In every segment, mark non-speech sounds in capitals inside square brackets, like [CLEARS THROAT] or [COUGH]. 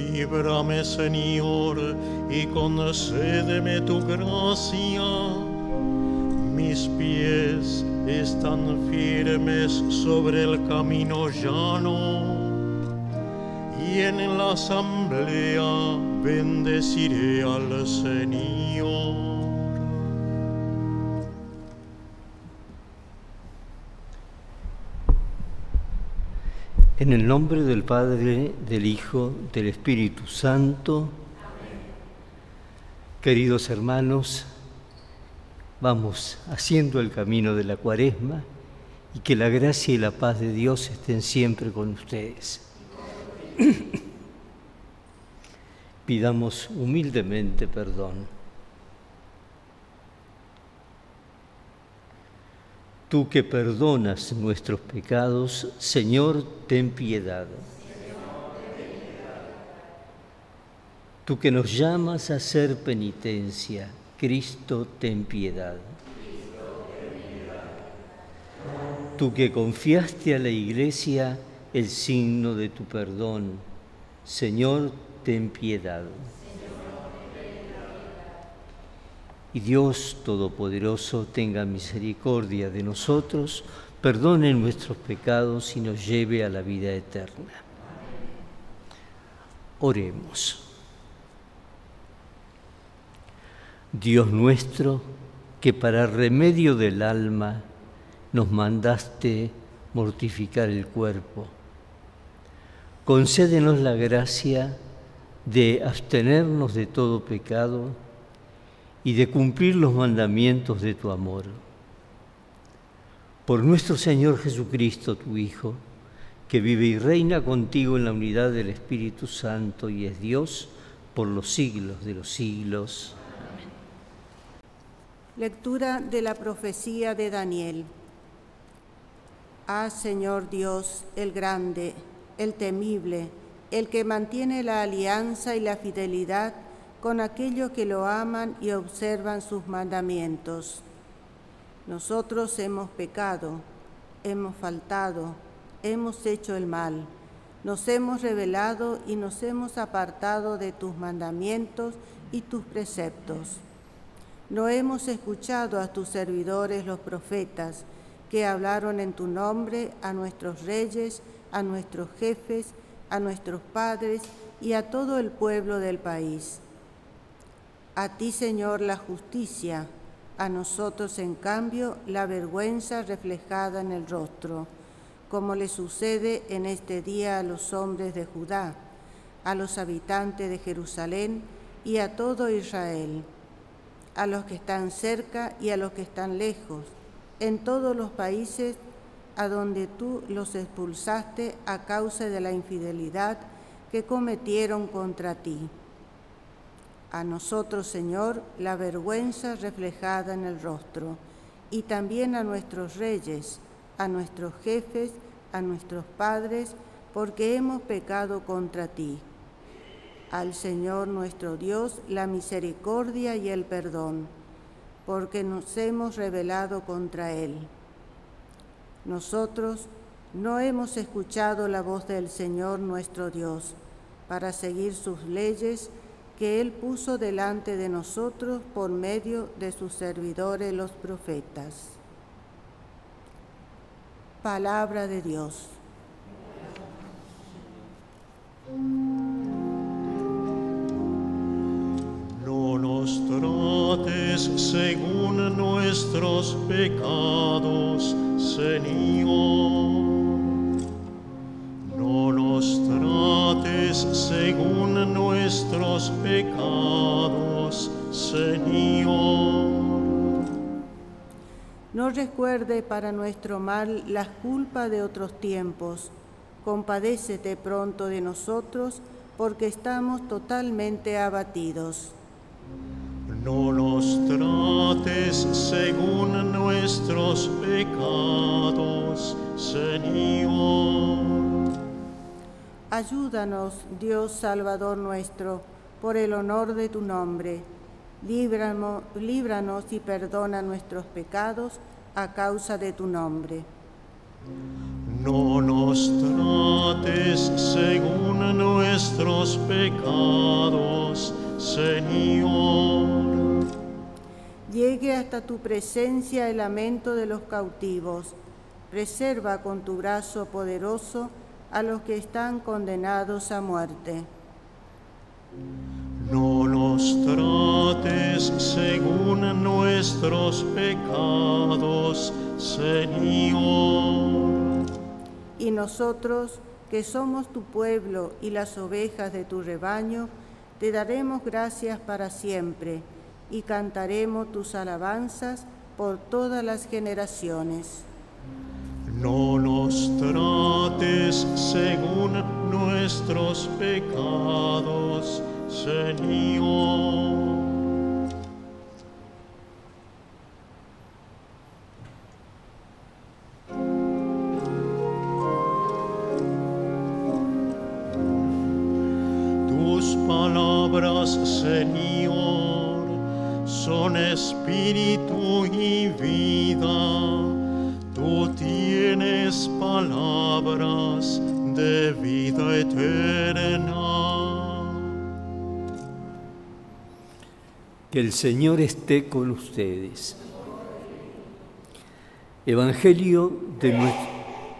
Líbrame, Señor, y concédeme tu gracia. Mis pies están firmes sobre el camino llano, y en la asamblea bendeciré al Señor. En el nombre del Padre, del Hijo, del Espíritu Santo. Queridos hermanos, vamos haciendo el camino de la cuaresma y que la gracia y la paz de Dios estén siempre con ustedes. [CLEARS THROAT] Pidamos humildemente perdón. Tú que perdonas nuestros pecados, Señor, ten piedad. Tú que nos llamas a hacer penitencia, Cristo, ten piedad. Tú que confiaste a la Iglesia el signo de tu perdón, Señor, ten piedad. Y Dios Todopoderoso tenga misericordia de nosotros, perdone nuestros pecados y nos lleve a la vida eterna. Oremos. Dios nuestro, que para remedio del alma nos mandaste mortificar el cuerpo, concédenos la gracia de abstenernos de todo pecado y de cumplir los mandamientos de tu amor. Por nuestro Señor Jesucristo, tu Hijo, que vive y reina contigo en la unidad del Espíritu Santo y es Dios por los siglos de los siglos. Lectura de la profecía de Daniel. Ah, Señor Dios, el grande, el temible, el que mantiene la alianza y la fidelidad, con aquellos que lo aman y observan sus mandamientos. Nosotros hemos pecado, hemos faltado, hemos hecho el mal, nos hemos rebelado y nos hemos apartado de tus mandamientos y tus preceptos. No hemos escuchado a tus servidores los profetas, que hablaron en tu nombre a nuestros reyes, a nuestros jefes, a nuestros padres y a todo el pueblo del país a ti, Señor, la justicia, a nosotros, en cambio, la vergüenza reflejada en el rostro, como le sucede en este día a los hombres de Judá, a los habitantes de Jerusalén y a todo Israel, a los que están cerca y a los que están lejos, en todos los países a donde tú los expulsaste a causa de la infidelidad que cometieron contra ti a nosotros, Señor, la vergüenza reflejada en el rostro, y también a nuestros reyes, a nuestros jefes, a nuestros padres, porque hemos pecado contra ti. Al Señor nuestro Dios la misericordia y el perdón, porque nos hemos rebelado contra Él. Nosotros no hemos escuchado la voz del Señor nuestro Dios para seguir sus leyes, que Él puso delante de nosotros por medio de sus servidores los profetas. Palabra de Dios. No nos trates según nuestros pecados, Señor No recuerde para nuestro mal las culpas de otros tiempos. Compadécete pronto de nosotros, porque estamos totalmente abatidos. No nos trates según nuestros pecados, Señor Ayúdanos, Dios Salvador nuestro, por el honor de tu nombre. Líbranos, líbranos y perdona nuestros pecados a causa de tu nombre. No nos trates según nuestros pecados, Señor. Llegue hasta tu presencia el lamento de los cautivos. Preserva con tu brazo poderoso a los que están condenados a muerte. No nos trates según nuestros pecados, Señor. Y nosotros, que somos tu pueblo y las ovejas de tu rebaño, te daremos gracias para siempre y cantaremos tus alabanzas por todas las generaciones. No nos trates según nuestros pecados, Señor. Tus palabras, Señor, son espíritu y vida. Tú tienes palabras de vida eterna. Que el Señor esté con ustedes. Evangelio de,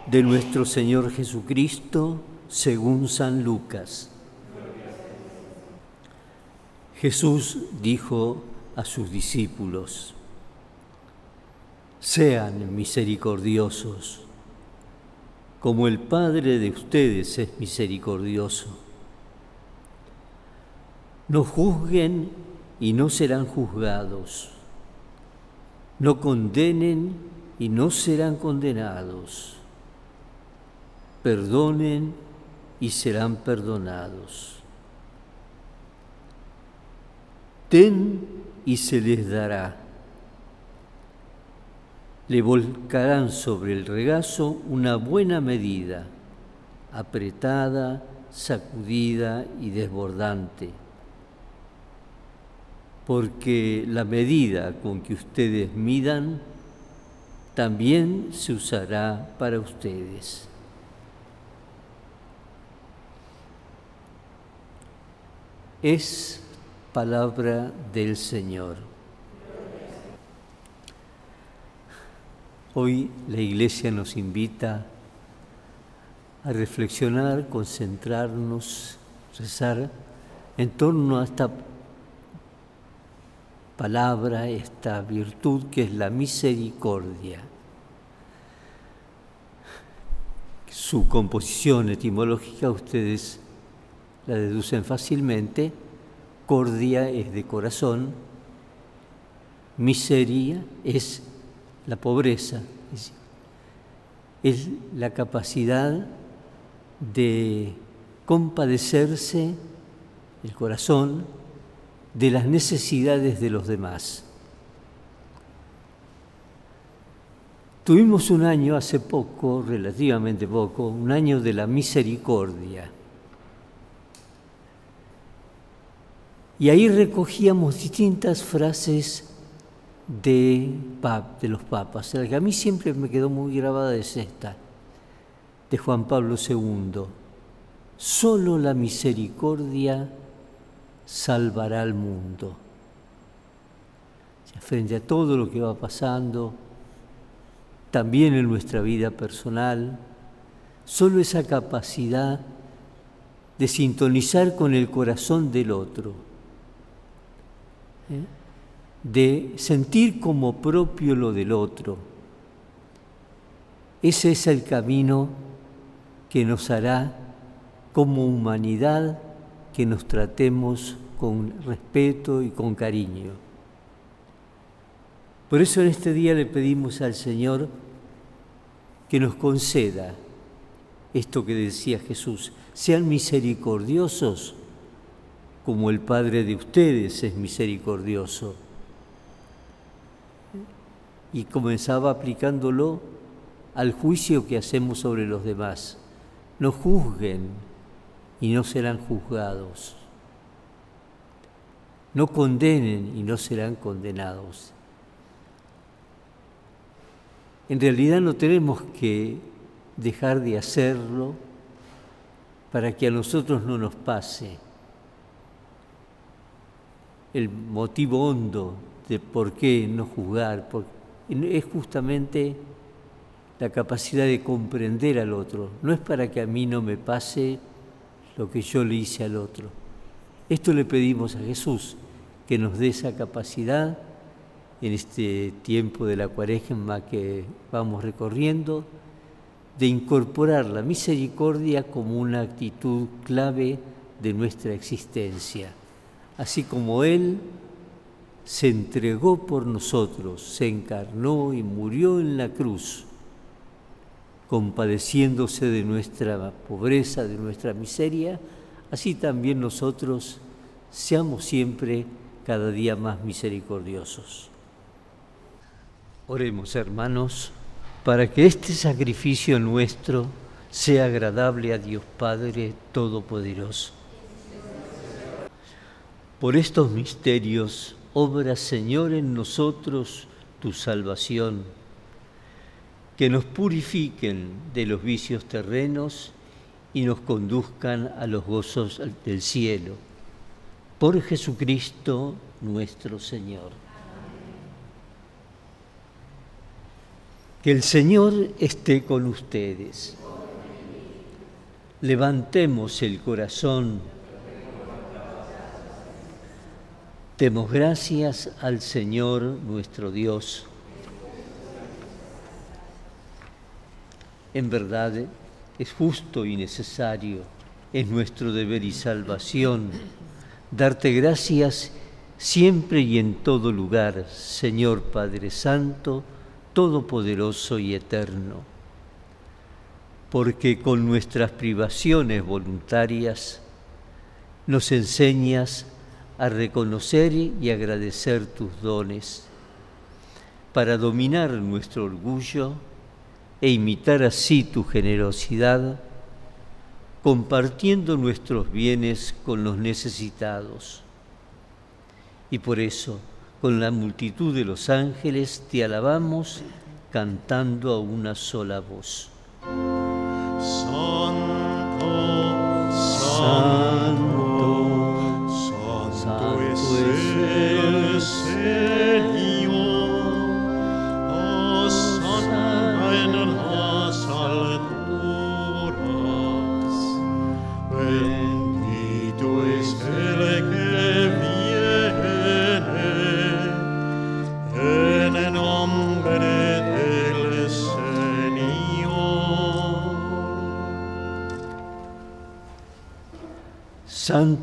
de nuestro Señor Jesucristo según San Lucas. Jesús dijo a sus discípulos, sean misericordiosos, como el Padre de ustedes es misericordioso. No juzguen y no serán juzgados. No condenen y no serán condenados. Perdonen y serán perdonados. Den y se les dará. Le volcarán sobre el regazo una buena medida, apretada, sacudida y desbordante porque la medida con que ustedes midan también se usará para ustedes. Es palabra del Señor. Hoy la Iglesia nos invita a reflexionar, concentrarnos, rezar en torno a esta palabra, esta virtud que es la misericordia. Su composición etimológica ustedes la deducen fácilmente. Cordia es de corazón, miseria es la pobreza, es, la capacidad de compadecerse el corazón de las necesidades de los demás. Tuvimos un año hace poco, relativamente poco, un año de la misericordia. Y ahí recogíamos distintas frases de, de los papas. La que a mí siempre me quedó muy grabada es esta, de Juan Pablo II. Solo la misericordia salvará al mundo. Frente a todo lo que va pasando, también en nuestra vida personal, solo esa capacidad de sintonizar con el corazón del otro, ¿eh? de sentir como propio lo del otro. Ese es el camino que nos hará como humanidad que nos tratemos con respeto y con cariño. Por eso en este día le pedimos al Señor que nos conceda esto que decía Jesús, sean misericordiosos como el Padre de ustedes es misericordioso. Y comenzaba aplicándolo al juicio que hacemos sobre los demás. No juzguen y no serán juzgados. No condenen y no serán condenados. En realidad no tenemos que dejar de hacerlo para que a nosotros no nos pase. El motivo hondo de por qué no juzgar es justamente la capacidad de comprender al otro. No es para que a mí no me pase lo que yo le hice al otro. Esto le pedimos a Jesús, que nos dé esa capacidad en este tiempo de la cuaresma que vamos recorriendo, de incorporar la misericordia como una actitud clave de nuestra existencia. Así como Él se entregó por nosotros, se encarnó y murió en la cruz, compadeciéndose de nuestra pobreza, de nuestra miseria, así también nosotros seamos siempre cada día más misericordiosos. Oremos, hermanos, para que este sacrificio nuestro sea agradable a Dios Padre Todopoderoso. Por estos misterios, obra Señor en nosotros tu salvación, que nos purifiquen de los vicios terrenos y nos conduzcan a los gozos del cielo. Por Jesucristo nuestro Señor. Que el Señor esté con ustedes. Levantemos el corazón. Demos gracias al Señor nuestro Dios. En verdad es justo y necesario, es nuestro deber y salvación, darte gracias siempre y en todo lugar, Señor Padre Santo, todopoderoso y eterno, porque con nuestras privaciones voluntarias nos enseñas a reconocer y agradecer tus dones, para dominar nuestro orgullo e imitar así tu generosidad, compartiendo nuestros bienes con los necesitados. Y por eso, con la multitud de los ángeles te alabamos cantando a una sola voz. Santo,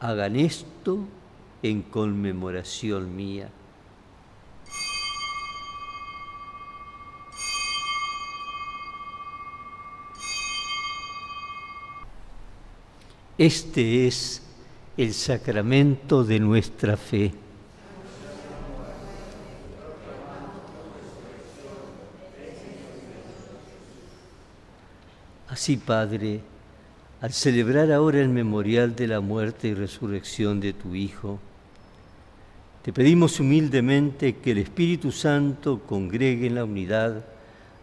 hagan esto en conmemoración mía. Este es el sacramento de nuestra fe. Así, Padre, al celebrar ahora el memorial de la muerte y resurrección de tu Hijo, te pedimos humildemente que el Espíritu Santo congregue en la unidad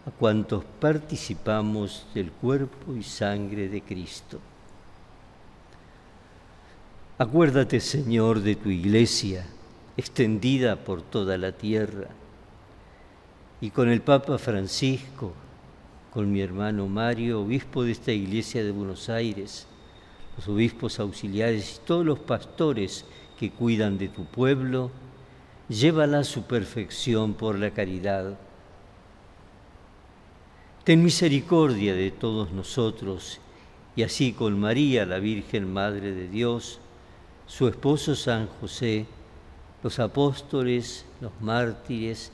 a cuantos participamos del cuerpo y sangre de Cristo. Acuérdate, Señor, de tu iglesia extendida por toda la tierra y con el Papa Francisco, con mi hermano Mario, obispo de esta iglesia de Buenos Aires, los obispos auxiliares y todos los pastores que cuidan de tu pueblo, llévala a su perfección por la caridad. Ten misericordia de todos nosotros y así con María, la Virgen Madre de Dios, su esposo San José, los apóstoles, los mártires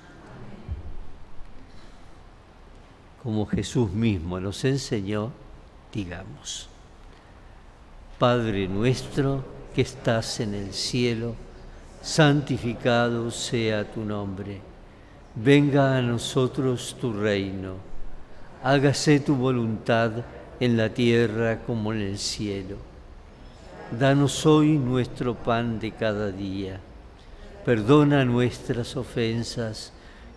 Como Jesús mismo nos enseñó, digamos, Padre nuestro que estás en el cielo, santificado sea tu nombre, venga a nosotros tu reino, hágase tu voluntad en la tierra como en el cielo. Danos hoy nuestro pan de cada día. Perdona nuestras ofensas,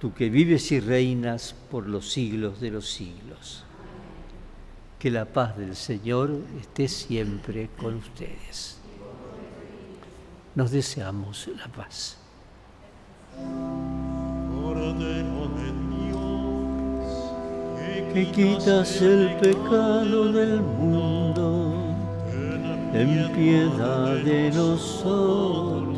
Tú que vives y reinas por los siglos de los siglos. Que la paz del Señor esté siempre con ustedes. Nos deseamos la paz que quitas el pecado del mundo, en piedad de nosotros.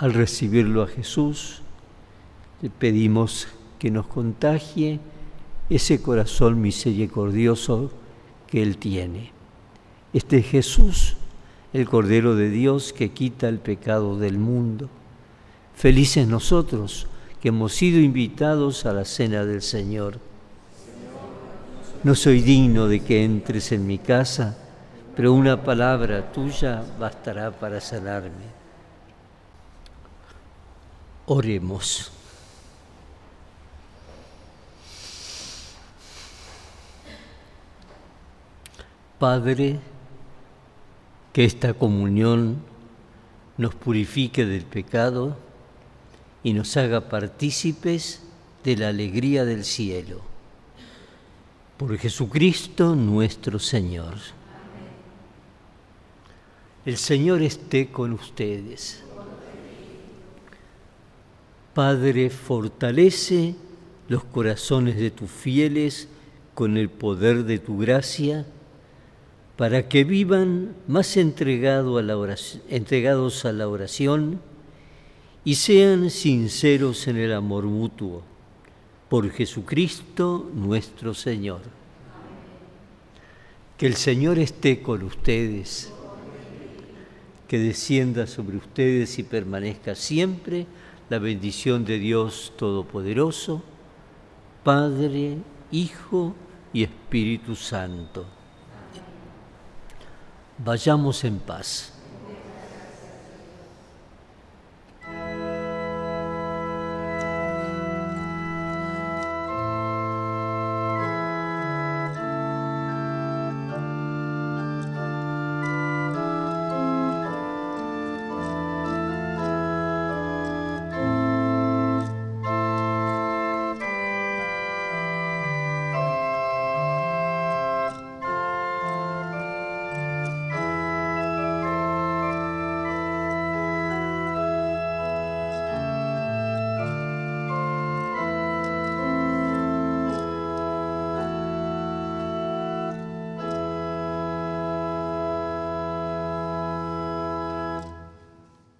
Al recibirlo a Jesús, le pedimos que nos contagie ese corazón misericordioso que Él tiene. Este Jesús el Cordero de Dios que quita el pecado del mundo. Felices nosotros que hemos sido invitados a la cena del Señor. No soy digno de que entres en mi casa, pero una palabra tuya bastará para sanarme. Oremos. Padre, que esta comunión nos purifique del pecado y nos haga partícipes de la alegría del cielo. Por Jesucristo nuestro Señor. El Señor esté con ustedes. Padre, fortalece los corazones de tus fieles con el poder de tu gracia, para que vivan más entregados a la oración y sean sinceros en el amor mutuo. Por Jesucristo nuestro Señor. Que el Señor esté con ustedes, que descienda sobre ustedes y permanezca siempre la bendición de Dios Todopoderoso, Padre, Hijo y Espíritu Santo. Vayamos en paz.